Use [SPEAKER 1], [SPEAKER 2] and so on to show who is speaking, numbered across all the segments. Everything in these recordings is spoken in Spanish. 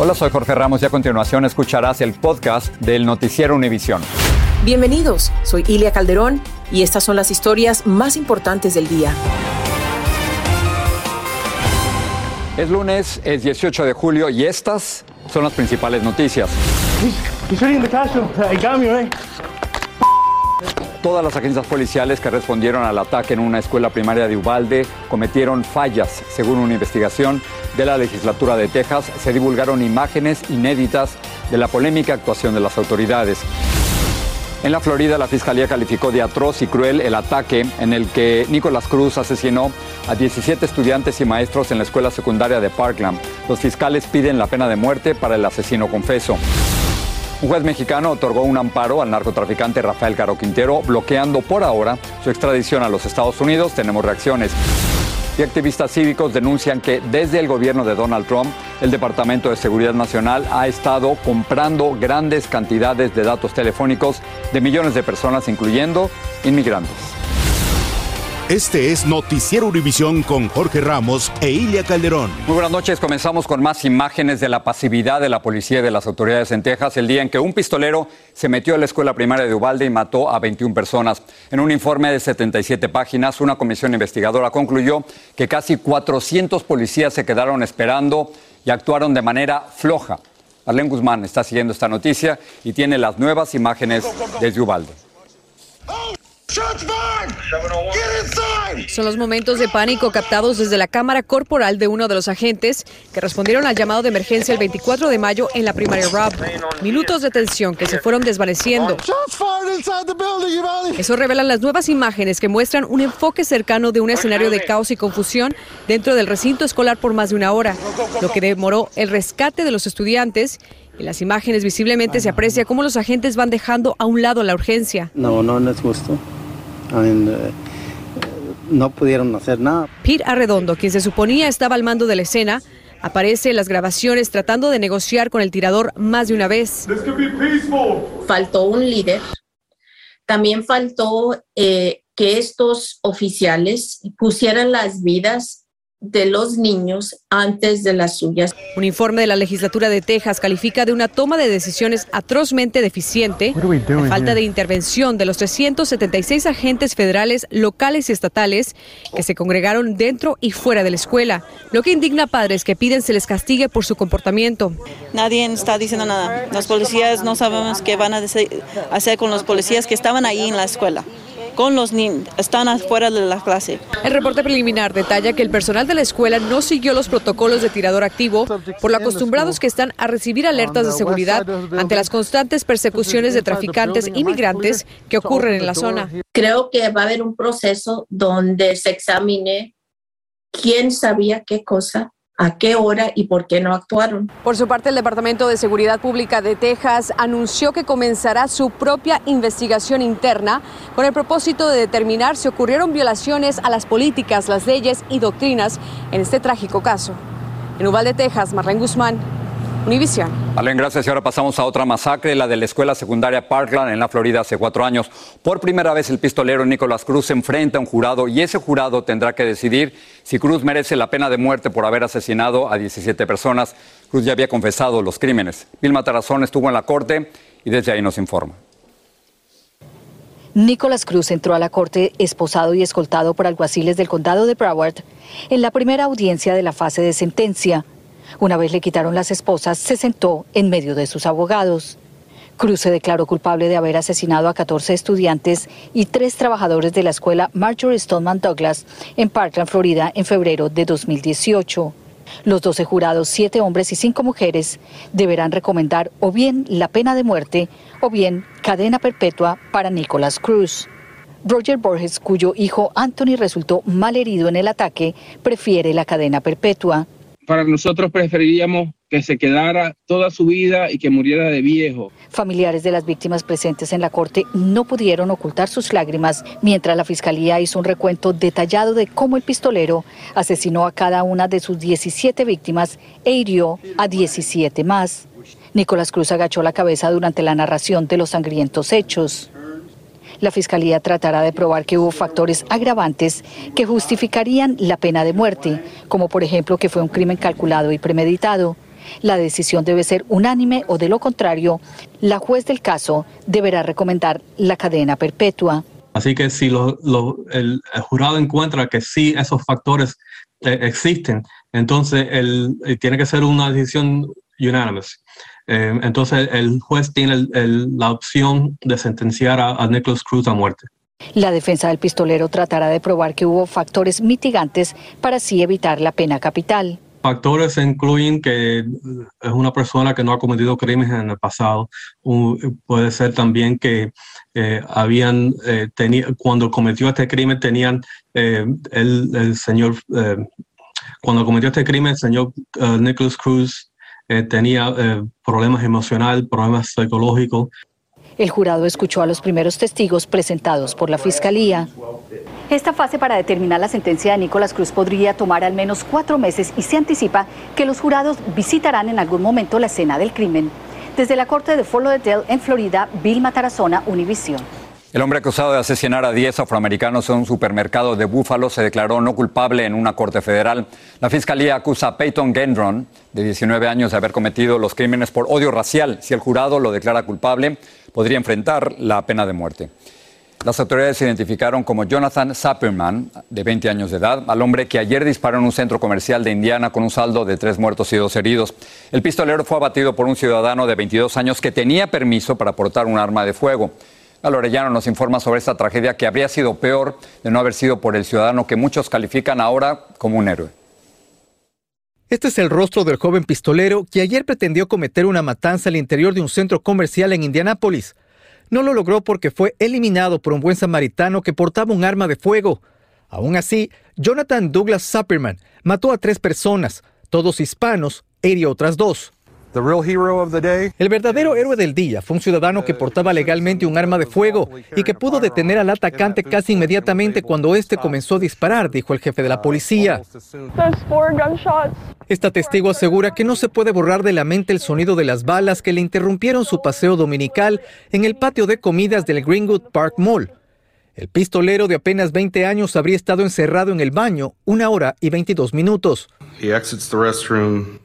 [SPEAKER 1] Hola, soy Jorge Ramos y a continuación escucharás el podcast del Noticiero Univisión.
[SPEAKER 2] Bienvenidos, soy Ilia Calderón y estas son las historias más importantes del día.
[SPEAKER 1] Es lunes, es 18 de julio y estas son las principales noticias. Todas las agencias policiales que respondieron al ataque en una escuela primaria de Ubalde cometieron fallas. Según una investigación de la legislatura de Texas, se divulgaron imágenes inéditas de la polémica actuación de las autoridades. En la Florida, la Fiscalía calificó de atroz y cruel el ataque en el que Nicolás Cruz asesinó a 17 estudiantes y maestros en la escuela secundaria de Parkland. Los fiscales piden la pena de muerte para el asesino confeso. Un juez mexicano otorgó un amparo al narcotraficante Rafael Caro Quintero, bloqueando por ahora su extradición a los Estados Unidos. Tenemos reacciones. Y activistas cívicos denuncian que desde el gobierno de Donald Trump, el Departamento de Seguridad Nacional ha estado comprando grandes cantidades de datos telefónicos de millones de personas, incluyendo inmigrantes.
[SPEAKER 3] Este es Noticiero Univisión con Jorge Ramos e Ilia Calderón.
[SPEAKER 1] Muy buenas noches. Comenzamos con más imágenes de la pasividad de la policía y de las autoridades en Texas el día en que un pistolero se metió a la escuela primaria de Ubalde y mató a 21 personas. En un informe de 77 páginas, una comisión investigadora concluyó que casi 400 policías se quedaron esperando y actuaron de manera floja. Arlene Guzmán está siguiendo esta noticia y tiene las nuevas imágenes desde Ubalde.
[SPEAKER 4] Son los momentos de pánico captados desde la cámara corporal de uno de los agentes que respondieron al llamado de emergencia el 24 de mayo en la primaria Rob. Minutos de tensión que se fueron desvaneciendo. Eso revelan las nuevas imágenes que muestran un enfoque cercano de un escenario de caos y confusión dentro del recinto escolar por más de una hora, lo que demoró el rescate de los estudiantes en las imágenes visiblemente se aprecia cómo los agentes van dejando a un lado la urgencia.
[SPEAKER 5] No, no no es justo. I mean, eh, no pudieron hacer nada.
[SPEAKER 4] Pete Arredondo, quien se suponía estaba al mando de la escena, aparece en las grabaciones tratando de negociar con el tirador más de una vez.
[SPEAKER 6] Faltó un líder. También faltó eh, que estos oficiales pusieran las vidas de los niños antes de las suyas.
[SPEAKER 4] Un informe de la legislatura de Texas califica de una toma de decisiones atrozmente deficiente la falta de intervención de los 376 agentes federales, locales y estatales que se congregaron dentro y fuera de la escuela, lo que indigna a padres que piden se les castigue por su comportamiento.
[SPEAKER 7] Nadie está diciendo nada. Los policías no sabemos qué van a hacer con los policías que estaban ahí en la escuela con los niños, están afuera de la clase.
[SPEAKER 4] El reporte preliminar detalla que el personal de la escuela no siguió los protocolos de tirador activo por lo acostumbrados que están a recibir alertas de seguridad ante las constantes persecuciones de traficantes inmigrantes que ocurren en la zona.
[SPEAKER 6] Creo que va a haber un proceso donde se examine quién sabía qué cosa a qué hora y por qué no actuaron.
[SPEAKER 4] Por su parte, el Departamento de Seguridad Pública de Texas anunció que comenzará su propia investigación interna con el propósito de determinar si ocurrieron violaciones a las políticas, las leyes y doctrinas en este trágico caso. En Uvalde, Texas, Marlene Guzmán, Univision.
[SPEAKER 1] Valen, gracias. Y ahora pasamos a otra masacre, la de la escuela secundaria Parkland en la Florida hace cuatro años. Por primera vez el pistolero Nicolás Cruz se enfrenta a un jurado y ese jurado tendrá que decidir si Cruz merece la pena de muerte por haber asesinado a 17 personas. Cruz ya había confesado los crímenes. Vilma Tarazón estuvo en la corte y desde ahí nos informa.
[SPEAKER 8] Nicholas Cruz entró a la corte esposado y escoltado por alguaciles del condado de Broward en la primera audiencia de la fase de sentencia. Una vez le quitaron las esposas, se sentó en medio de sus abogados. Cruz se declaró culpable de haber asesinado a 14 estudiantes y tres trabajadores de la escuela Marjorie Stoneman Douglas en Parkland, Florida, en febrero de 2018. Los 12 jurados, siete hombres y cinco mujeres, deberán recomendar o bien la pena de muerte o bien cadena perpetua para Nicholas Cruz. Roger Borges, cuyo hijo Anthony resultó mal herido en el ataque, prefiere la cadena perpetua.
[SPEAKER 9] Para nosotros preferiríamos que se quedara toda su vida y que muriera de viejo.
[SPEAKER 8] Familiares de las víctimas presentes en la corte no pudieron ocultar sus lágrimas mientras la fiscalía hizo un recuento detallado de cómo el pistolero asesinó a cada una de sus 17 víctimas e hirió a 17 más. Nicolás Cruz agachó la cabeza durante la narración de los sangrientos hechos. La Fiscalía tratará de probar que hubo factores agravantes que justificarían la pena de muerte, como por ejemplo que fue un crimen calculado y premeditado. La decisión debe ser unánime o de lo contrario, la juez del caso deberá recomendar la cadena perpetua.
[SPEAKER 10] Así que si el, jurado encuentra que sí esos factores eh, existen, entonces eh, tiene que ser una decisión unánime. Eh, entonces el juez tiene la opción de sentenciar a, a Nicholas Cruz a muerte.
[SPEAKER 8] La defensa del pistolero tratará de probar que hubo factores mitigantes para así evitar la pena capital.
[SPEAKER 10] Factores incluyen que es una persona que no ha cometido crímenes en el pasado. puede ser también que eh, habían eh, cuando cometió este crimen tenían el, el, señor cuando cometió este crimen el señor Nicholas Cruz eh, tenía eh, problemas emocionales, problemas psicológicos.
[SPEAKER 8] El jurado escuchó a los primeros testigos presentados por la Fiscalía. Esta fase para determinar la sentencia de Nicolás Cruz podría tomar al menos cuatro meses y se anticipa que los jurados visitarán en algún momento la escena del crimen. Desde la corte de Fort Lauderdale, en Florida, Bill Matarazona, Univision.
[SPEAKER 1] El hombre acusado de asesinar a 10 afroamericanos en un supermercado de Búfalo se declaró no culpable en una corte federal. La fiscalía acusa a Peyton Gendron, de 19 años, de haber cometido los crímenes por odio racial. Si el jurado lo declara culpable, podría enfrentar la pena de muerte. Las autoridades identificaron como Jonathan Sapperman, de 20 años de edad, al hombre que ayer disparó en un centro comercial de Indiana con un saldo de tres muertos y dos heridos. El pistolero fue abatido por un ciudadano de 22 años que tenía permiso para portar un arma de fuego. Orellano nos informa sobre esta tragedia que habría sido peor de no haber sido por el ciudadano que muchos califican ahora como un héroe.
[SPEAKER 11] Este es el rostro del joven pistolero que ayer pretendió cometer una matanza al interior de un centro comercial en Indianápolis. No lo logró porque fue eliminado por un buen samaritano que portaba un arma de fuego. Aún así, Jonathan Douglas Supperman mató a tres personas, todos hispanos, hirió otras dos. El verdadero héroe del día fue un ciudadano que portaba legalmente un arma de fuego y que pudo detener al atacante casi inmediatamente cuando éste comenzó a disparar, dijo el jefe de la policía. Esta testigo asegura que no se puede borrar de la mente el sonido de las balas que le interrumpieron su paseo dominical en el patio de comidas del Greenwood Park Mall. El pistolero de apenas 20 años habría estado encerrado en el baño una hora y 22 minutos.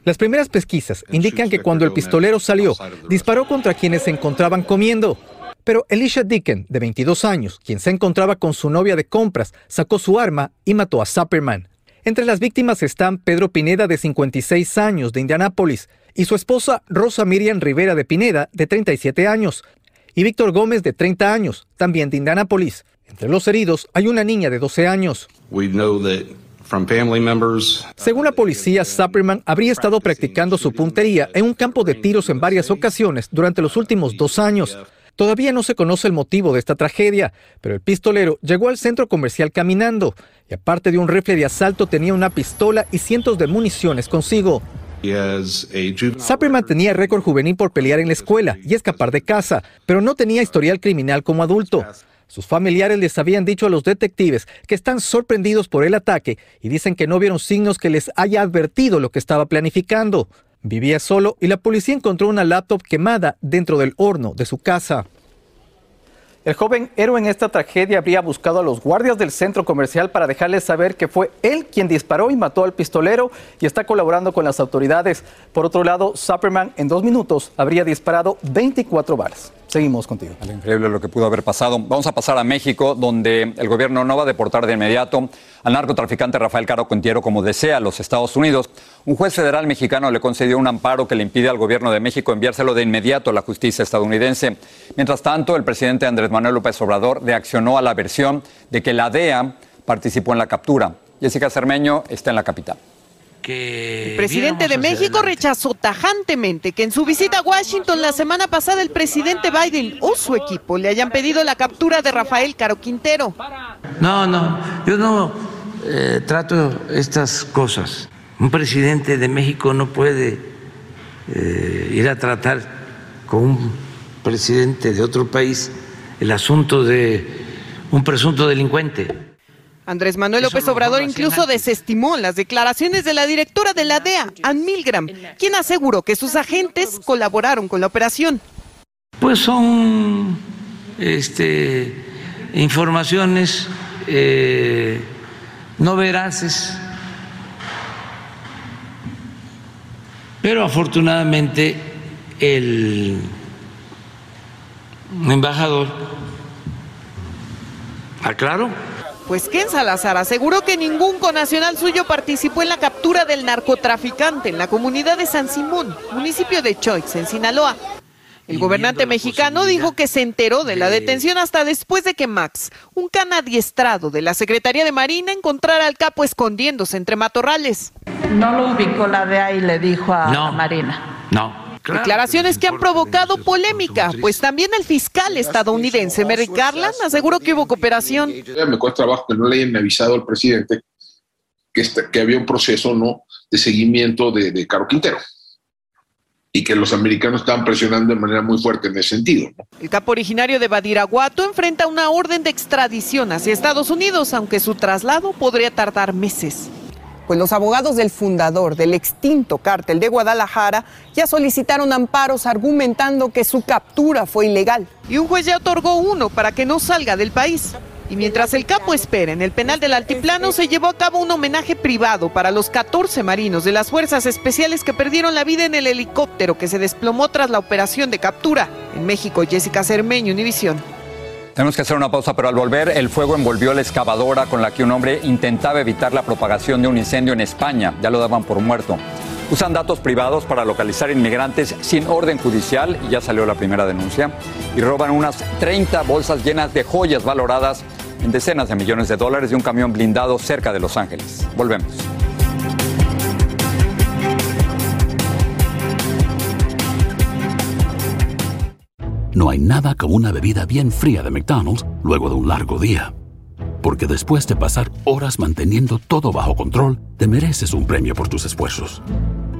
[SPEAKER 11] Las primeras pesquisas indican que cuando el pistolero salió, disparó contra quienes se encontraban comiendo. Pero Elisha Dicken, de 22 años, quien se encontraba con su novia de compras, sacó su arma y mató a Supperman. Entre las víctimas están Pedro Pineda, de 56 años, de Indianápolis, y su esposa Rosa Miriam Rivera de Pineda, de 37 años, y Víctor Gómez, de 30 años, también de Indianápolis. Entre los heridos hay una niña de 12 años. Según la policía, Supperman habría estado practicando su puntería en un campo de tiros en varias ocasiones durante los últimos dos años. Todavía no se conoce el motivo de esta tragedia, pero el pistolero llegó al centro comercial caminando y aparte de un rifle de asalto tenía una pistola y cientos de municiones consigo. Supperman tenía récord juvenil por pelear en la escuela y escapar de casa, pero no tenía historial criminal como adulto. Sus familiares les habían dicho a los detectives que están sorprendidos por el ataque y dicen que no vieron signos que les haya advertido lo que estaba planificando. Vivía solo y la policía encontró una laptop quemada dentro del horno de su casa. El joven héroe en esta tragedia habría buscado a los guardias del centro comercial para dejarles saber que fue él quien disparó y mató al pistolero y está colaborando con las autoridades. Por otro lado, Superman en dos minutos habría disparado 24 balas. Seguimos contigo.
[SPEAKER 1] Increíble lo que pudo haber pasado. Vamos a pasar a México, donde el gobierno no va a deportar de inmediato al narcotraficante Rafael Caro Quintiero como desea a los Estados Unidos. Un juez federal mexicano le concedió un amparo que le impide al gobierno de México enviárselo de inmediato a la justicia estadounidense. Mientras tanto, el presidente Andrés Manuel López Obrador reaccionó a la versión de que la DEA participó en la captura. Jessica Cermeño está en la capital.
[SPEAKER 12] El presidente de México rechazó tajantemente que en su visita a Washington la semana pasada el presidente Biden o su equipo le hayan pedido la captura de Rafael Caro Quintero.
[SPEAKER 13] No, no, yo no eh, trato estas cosas. Un presidente de México no puede eh, ir a tratar con un presidente de otro país el asunto de un presunto delincuente.
[SPEAKER 12] Andrés Manuel López Obrador incluso desestimó las declaraciones de la directora de la DEA, Ann Milgram, quien aseguró que sus agentes colaboraron con la operación.
[SPEAKER 13] Pues son este, informaciones eh, no veraces, pero afortunadamente el embajador aclaró
[SPEAKER 12] pues Ken Salazar aseguró que ningún conacional suyo participó en la captura del narcotraficante en la comunidad de San Simón, municipio de Choix, en Sinaloa. El gobernante mexicano dijo que se enteró de la detención hasta después de que Max, un canadiestrado de la Secretaría de Marina, encontrara al capo escondiéndose entre matorrales.
[SPEAKER 14] No lo ubicó la DEA y le dijo a Marina.
[SPEAKER 13] No,
[SPEAKER 12] Declaraciones que han provocado polémica, pues también el fiscal estadounidense Merrick Garland aseguró que hubo cooperación.
[SPEAKER 15] Me cuesta trabajo que no le hayan avisado al presidente que, este, que había un proceso ¿no? de seguimiento de, de Caro Quintero y que los americanos estaban presionando de manera muy fuerte en ese sentido.
[SPEAKER 12] El capo originario de Badiraguato enfrenta una orden de extradición hacia Estados Unidos, aunque su traslado podría tardar meses pues los abogados del fundador del extinto cártel de Guadalajara ya solicitaron amparos argumentando que su captura fue ilegal. Y un juez ya otorgó uno para que no salga del país. Y mientras el capo espera en el penal del Altiplano, se llevó a cabo un homenaje privado para los 14 marinos de las fuerzas especiales que perdieron la vida en el helicóptero que se desplomó tras la operación de captura. En México, Jessica Cermeño, Univisión.
[SPEAKER 1] Tenemos que hacer una pausa, pero al volver el fuego envolvió la excavadora con la que un hombre intentaba evitar la propagación de un incendio en España. Ya lo daban por muerto. Usan datos privados para localizar inmigrantes sin orden judicial, y ya salió la primera denuncia, y roban unas 30 bolsas llenas de joyas valoradas en decenas de millones de dólares de un camión blindado cerca de Los Ángeles. Volvemos.
[SPEAKER 16] No hay nada como una bebida bien fría de McDonald's luego de un largo día. Porque después de pasar horas manteniendo todo bajo control, te mereces un premio por tus esfuerzos.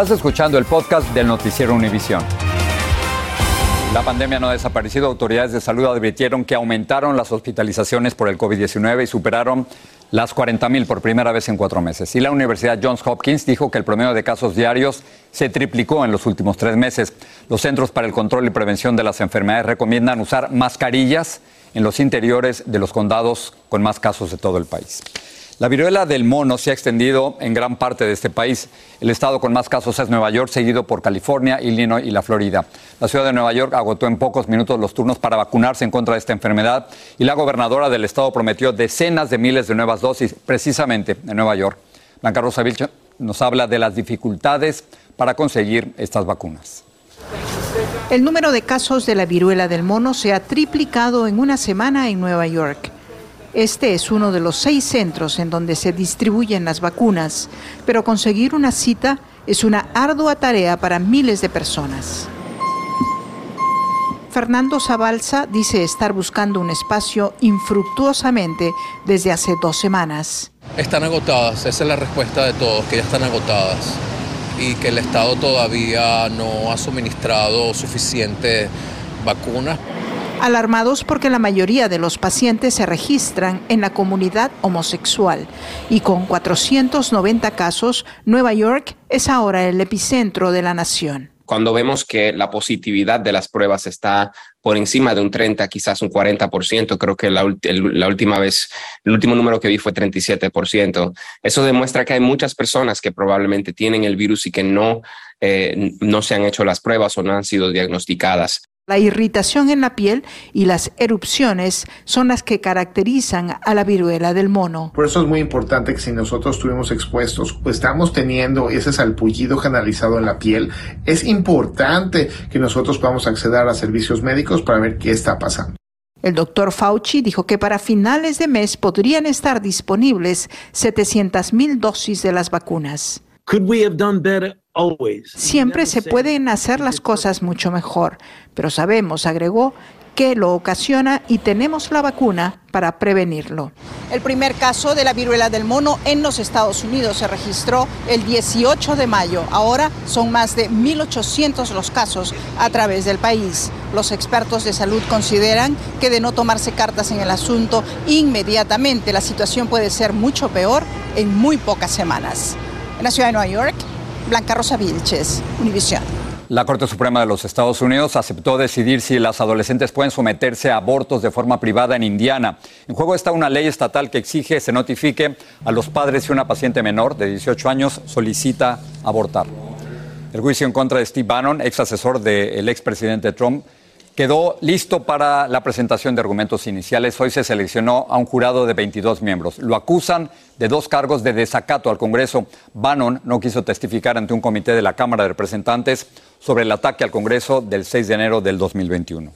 [SPEAKER 1] Estás escuchando el podcast del noticiero Univisión. La pandemia no ha desaparecido. Autoridades de salud advirtieron que aumentaron las hospitalizaciones por el COVID-19 y superaron las 40.000 por primera vez en cuatro meses. Y la Universidad Johns Hopkins dijo que el promedio de casos diarios se triplicó en los últimos tres meses. Los Centros para el Control y Prevención de las Enfermedades recomiendan usar mascarillas en los interiores de los condados con más casos de todo el país. La viruela del mono se ha extendido en gran parte de este país. El estado con más casos es Nueva York, seguido por California, Illinois y la Florida. La ciudad de Nueva York agotó en pocos minutos los turnos para vacunarse en contra de esta enfermedad y la gobernadora del estado prometió decenas de miles de nuevas dosis precisamente en Nueva York. Blanca Rosa Vilcha nos habla de las dificultades para conseguir estas vacunas.
[SPEAKER 17] El número de casos de la viruela del mono se ha triplicado en una semana en Nueva York. Este es uno de los seis centros en donde se distribuyen las vacunas, pero conseguir una cita es una ardua tarea para miles de personas. Fernando Zabalza dice estar buscando un espacio infructuosamente desde hace dos semanas.
[SPEAKER 18] Están agotadas, esa es la respuesta de todos, que ya están agotadas y que el Estado todavía no ha suministrado suficiente vacunas.
[SPEAKER 17] Alarmados porque la mayoría de los pacientes se registran en la comunidad homosexual y con 490 casos, Nueva York es ahora el epicentro de la nación
[SPEAKER 19] cuando vemos que la positividad de las pruebas está por encima de un 30, quizás un 40%, creo que la, última vez, el último número que vi fue 37%. Eso demuestra que hay muchas personas que probablemente tienen el virus y que no, eh, no se han hecho las pruebas o no han sido diagnosticadas.
[SPEAKER 17] La irritación en la piel y las erupciones son las que caracterizan a la viruela del mono.
[SPEAKER 20] Por eso es muy importante que si nosotros estuvimos expuestos o estamos teniendo ese salpullido generalizado en la piel, es importante que nosotros podamos acceder a servicios médicos para ver qué está pasando.
[SPEAKER 17] El doctor Fauci dijo que para finales de mes podrían estar disponibles 700 mil dosis de las vacunas. Siempre se pueden hacer las cosas mucho mejor, pero sabemos, agregó, que lo ocasiona y tenemos la vacuna para prevenirlo. El primer caso de la viruela del mono en los Estados Unidos se registró el 18 de mayo. Ahora son más de 1.800 los casos a través del país. Los expertos de salud consideran que de no tomarse cartas en el asunto inmediatamente, la situación puede ser mucho peor en muy pocas semanas. En la ciudad de Nueva York, Blanca Rosa Vilches, Univisión.
[SPEAKER 1] La Corte Suprema de los Estados Unidos aceptó decidir si las adolescentes pueden someterse a abortos de forma privada en Indiana. En juego está una ley estatal que exige se notifique a los padres si una paciente menor de 18 años solicita abortar. El juicio en contra de Steve Bannon, ex asesor del expresidente Trump, quedó listo para la presentación de argumentos iniciales. Hoy se seleccionó a un jurado de 22 miembros. Lo acusan de dos cargos de desacato al Congreso. Bannon no quiso testificar ante un comité de la Cámara de Representantes sobre el ataque al Congreso del 6 de enero del 2021.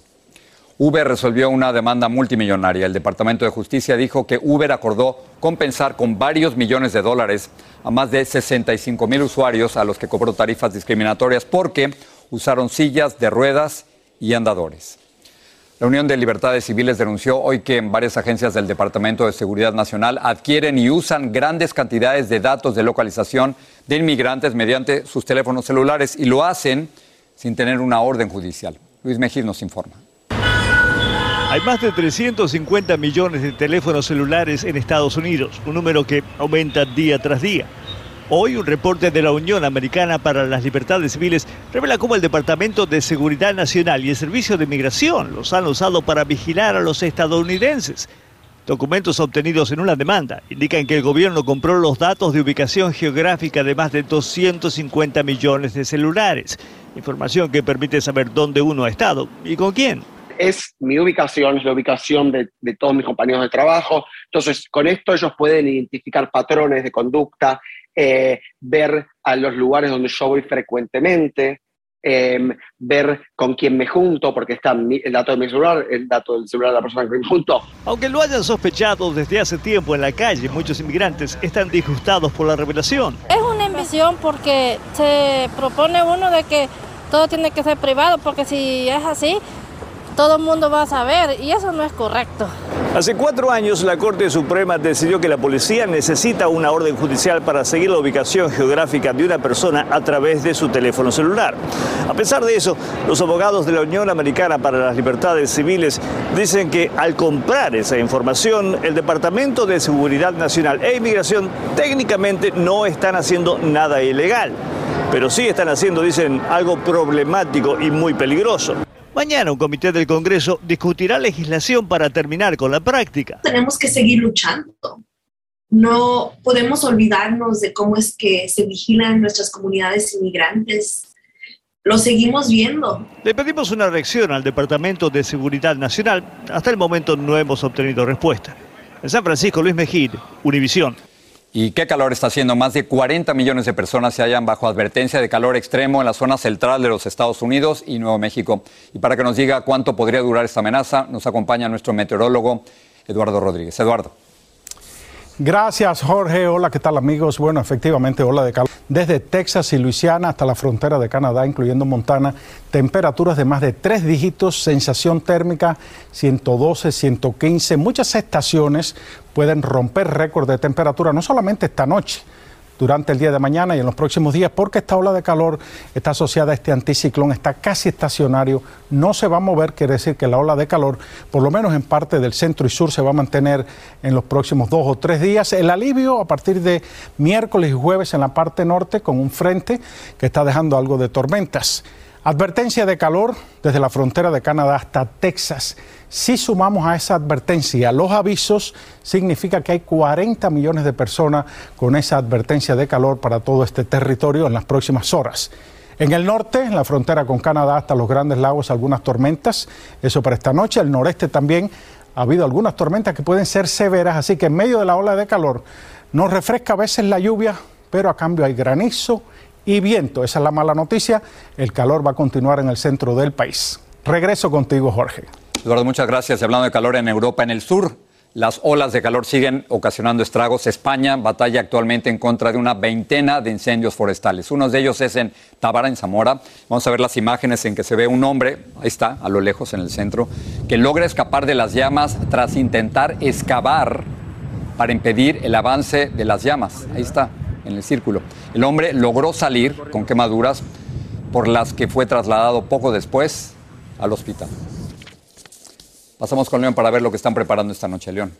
[SPEAKER 1] Uber resolvió una demanda multimillonaria. El Departamento de Justicia dijo que Uber acordó compensar con varios millones de dólares a más de 65 mil usuarios a los que cobró tarifas discriminatorias porque usaron sillas de ruedas y andadores. La Unión de Libertades Civiles denunció hoy que en varias agencias del Departamento de Seguridad Nacional adquieren y usan grandes cantidades de datos de localización de inmigrantes mediante sus teléfonos celulares y lo hacen sin tener una orden judicial. Luis Mejía nos informa.
[SPEAKER 21] Hay más de 350 millones de teléfonos celulares en Estados Unidos, un número que aumenta día tras día. Hoy un reporte de la Unión Americana para las Libertades Civiles revela cómo el Departamento de Seguridad Nacional y el Servicio de Migración los han usado para vigilar a los estadounidenses. Documentos obtenidos en una demanda indican que el gobierno compró los datos de ubicación geográfica de más de 250 millones de celulares, información que permite saber dónde uno ha estado y con quién
[SPEAKER 22] es mi ubicación, es la ubicación de, de, todos mis compañeros de trabajo. Entonces, con esto ellos pueden identificar patrones de conducta, eh, ver a los lugares donde yo voy frecuentemente, em, ver con quién me junto, porque está el dato de mi celular, el dato del celular de la persona con quien me junto.
[SPEAKER 21] Aunque lo hayan sospechado desde hace tiempo en la calle, muchos inmigrantes están disgustados por la revelación.
[SPEAKER 23] Es una inversión porque se propone uno de que todo tiene que ser privado, porque si es así, todo el mundo va a saber y eso no es correcto.
[SPEAKER 21] Hace cuatro años la Corte Suprema decidió que la policía necesita una orden judicial para seguir la ubicación geográfica de una persona a través de su teléfono celular. A pesar de eso, los abogados de la Unión Americana para las Libertades Civiles dicen que al comprar esa información, el Departamento de Seguridad Nacional e Inmigración técnicamente no están haciendo nada ilegal, pero sí están haciendo, dicen, algo problemático y muy peligroso. Mañana un comité del Congreso discutirá legislación para terminar con la práctica.
[SPEAKER 24] Tenemos que seguir luchando. No podemos olvidarnos de cómo es que se vigilan nuestras comunidades inmigrantes. Lo seguimos viendo.
[SPEAKER 21] Le pedimos una reacción al Departamento de Seguridad Nacional. Hasta el momento no hemos obtenido respuesta. En San Francisco, Luis Mejid, Univisión.
[SPEAKER 1] Y qué calor está haciendo. Más de 40 millones de personas se hallan bajo advertencia de calor extremo en la zona central de los Estados Unidos y Nuevo México. Y para que nos diga cuánto podría durar esta amenaza, nos acompaña nuestro meteorólogo Eduardo Rodríguez. Eduardo.
[SPEAKER 25] Gracias, Jorge. Hola, ¿qué tal, amigos? Bueno, efectivamente, ola de calor. Desde Texas y Luisiana hasta la frontera de Canadá, incluyendo Montana, temperaturas de más de tres dígitos, sensación térmica 112, 115. Muchas estaciones pueden romper récord de temperatura, no solamente esta noche durante el día de mañana y en los próximos días, porque esta ola de calor está asociada a este anticiclón, está casi estacionario, no se va a mover, quiere decir que la ola de calor, por lo menos en parte del centro y sur, se va a mantener en los próximos dos o tres días. El alivio a partir de miércoles y jueves en la parte norte con un frente que está dejando algo de tormentas. Advertencia de calor desde la frontera de Canadá hasta Texas. Si sumamos a esa advertencia los avisos, significa que hay 40 millones de personas con esa advertencia de calor para todo este territorio en las próximas horas. En el norte, en la frontera con Canadá hasta los Grandes Lagos, algunas tormentas. Eso para esta noche. El noreste también ha habido algunas tormentas que pueden ser severas, así que en medio de la ola de calor nos refresca a veces la lluvia, pero a cambio hay granizo y viento. Esa es la mala noticia. El calor va a continuar en el centro del país. Regreso contigo, Jorge.
[SPEAKER 1] Eduardo, muchas gracias. Hablando de calor en Europa, en el sur, las olas de calor siguen ocasionando estragos. España batalla actualmente en contra de una veintena de incendios forestales. Uno de ellos es en Tábara, en Zamora. Vamos a ver las imágenes en que se ve un hombre, ahí está, a lo lejos en el centro, que logra escapar de las llamas tras intentar excavar para impedir el avance de las llamas. Ahí está en el círculo. El hombre logró salir con quemaduras por las que fue trasladado poco después al hospital. Pasamos con León para ver lo que están preparando esta noche, León.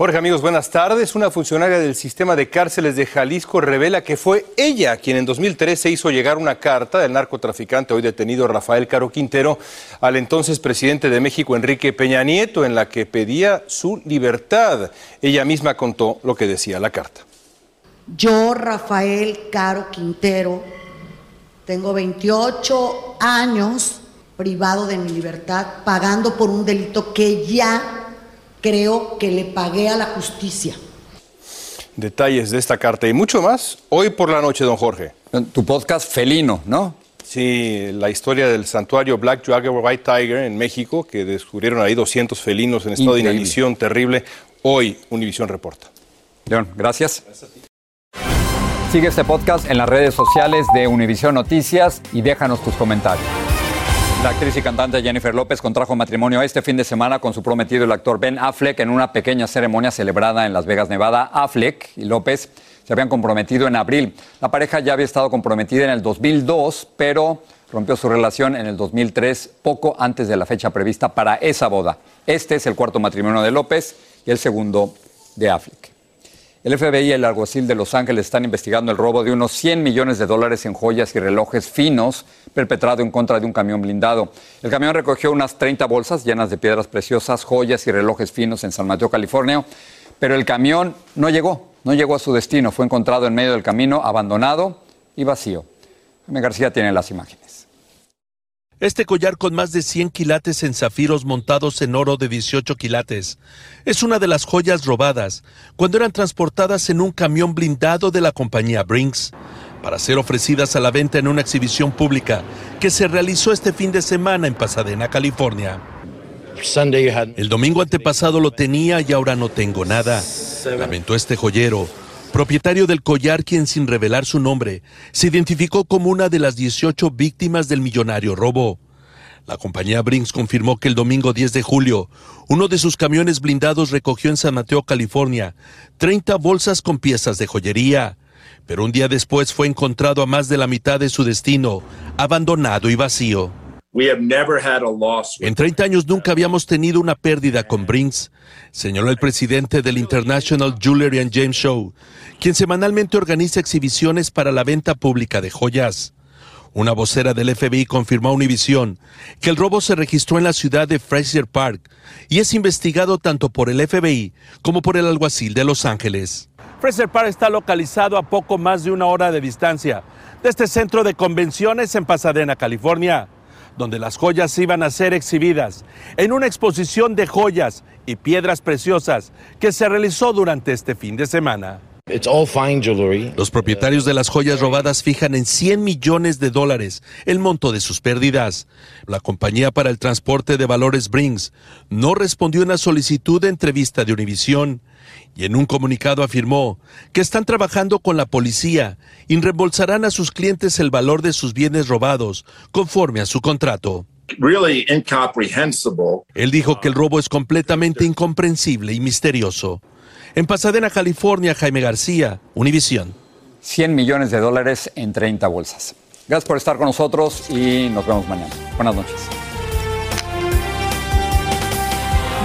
[SPEAKER 26] Jorge, amigos, buenas tardes. Una funcionaria del sistema de cárceles de Jalisco revela que fue ella quien en 2013 hizo llegar una carta del narcotraficante hoy detenido Rafael Caro Quintero al entonces presidente de México, Enrique Peña Nieto, en la que pedía su libertad. Ella misma contó lo que decía la carta.
[SPEAKER 27] Yo, Rafael Caro Quintero, tengo 28 años privado de mi libertad, pagando por un delito que ya creo que le pagué a la justicia.
[SPEAKER 26] Detalles de esta carta y mucho más hoy por la noche, don Jorge.
[SPEAKER 1] Tu podcast felino, ¿no?
[SPEAKER 26] Sí, la historia del santuario Black Jaguar White Tiger en México, que descubrieron ahí 200 felinos en estado de inanición terrible. Hoy Univisión reporta.
[SPEAKER 1] León, gracias. gracias Sigue este podcast en las redes sociales de Univision Noticias y déjanos tus comentarios. La actriz y cantante Jennifer López contrajo matrimonio este fin de semana con su prometido el actor Ben Affleck en una pequeña ceremonia celebrada en Las Vegas, Nevada. Affleck y López se habían comprometido en abril. La pareja ya había estado comprometida en el 2002, pero rompió su relación en el 2003, poco antes de la fecha prevista para esa boda. Este es el cuarto matrimonio de López y el segundo de Affleck. El FBI y el alguacil de Los Ángeles están investigando el robo de unos 100 millones de dólares en joyas y relojes finos perpetrado en contra de un camión blindado. El camión recogió unas 30 bolsas llenas de piedras preciosas, joyas y relojes finos en San Mateo, California, pero el camión no llegó, no llegó a su destino. Fue encontrado en medio del camino, abandonado y vacío. Jaime García tiene las imágenes.
[SPEAKER 28] Este collar con más de 100 quilates en zafiros montados en oro de 18 quilates. Es una de las joyas robadas cuando eran transportadas en un camión blindado de la compañía Brinks para ser ofrecidas a la venta en una exhibición pública que se realizó este fin de semana en Pasadena, California. El domingo antepasado lo tenía y ahora no tengo nada, lamentó este joyero propietario del collar quien sin revelar su nombre se identificó como una de las 18 víctimas del millonario robo. La compañía Brinks confirmó que el domingo 10 de julio, uno de sus camiones blindados recogió en San Mateo, California, 30 bolsas con piezas de joyería, pero un día después fue encontrado a más de la mitad de su destino, abandonado y vacío. En 30 años nunca habíamos tenido una pérdida con Brinks, señaló el presidente del International Jewelry and James Show, quien semanalmente organiza exhibiciones para la venta pública de joyas. Una vocera del FBI confirmó a Univision que el robo se registró en la ciudad de Fraser Park y es investigado tanto por el FBI como por el alguacil de Los Ángeles. Fraser Park está localizado a poco más de una hora de distancia de este centro de convenciones en Pasadena, California donde las joyas iban a ser exhibidas en una exposición de joyas y piedras preciosas que se realizó durante este fin de semana. Los propietarios de las joyas robadas fijan en 100 millones de dólares el monto de sus pérdidas. La compañía para el transporte de valores Brings no respondió a una solicitud de entrevista de Univision y en un comunicado afirmó que están trabajando con la policía y reembolsarán a sus clientes el valor de sus bienes robados conforme a su contrato. Él dijo que el robo es completamente incomprensible y misterioso. En Pasadena, California, Jaime García, Univisión.
[SPEAKER 1] 100 millones de dólares en 30 bolsas. Gracias por estar con nosotros y nos vemos mañana. Buenas noches.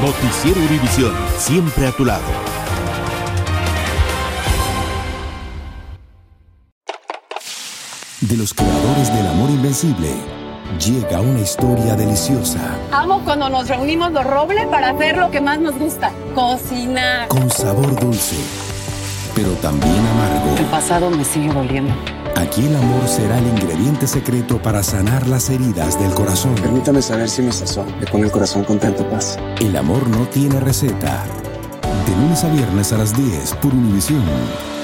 [SPEAKER 29] Noticiero Univisión, siempre a tu lado. De los creadores del amor invencible llega una historia deliciosa.
[SPEAKER 30] Amo cuando nos reunimos los robles para hacer lo que más nos gusta, cocinar.
[SPEAKER 29] Con sabor dulce, pero también amargo.
[SPEAKER 30] El pasado me sigue doliendo.
[SPEAKER 29] Aquí el amor será el ingrediente secreto para sanar las heridas del corazón.
[SPEAKER 31] Permítame saber si mi sazón le pone el corazón contento paz.
[SPEAKER 29] El amor no tiene receta. De lunes a viernes a las 10 por Univisión.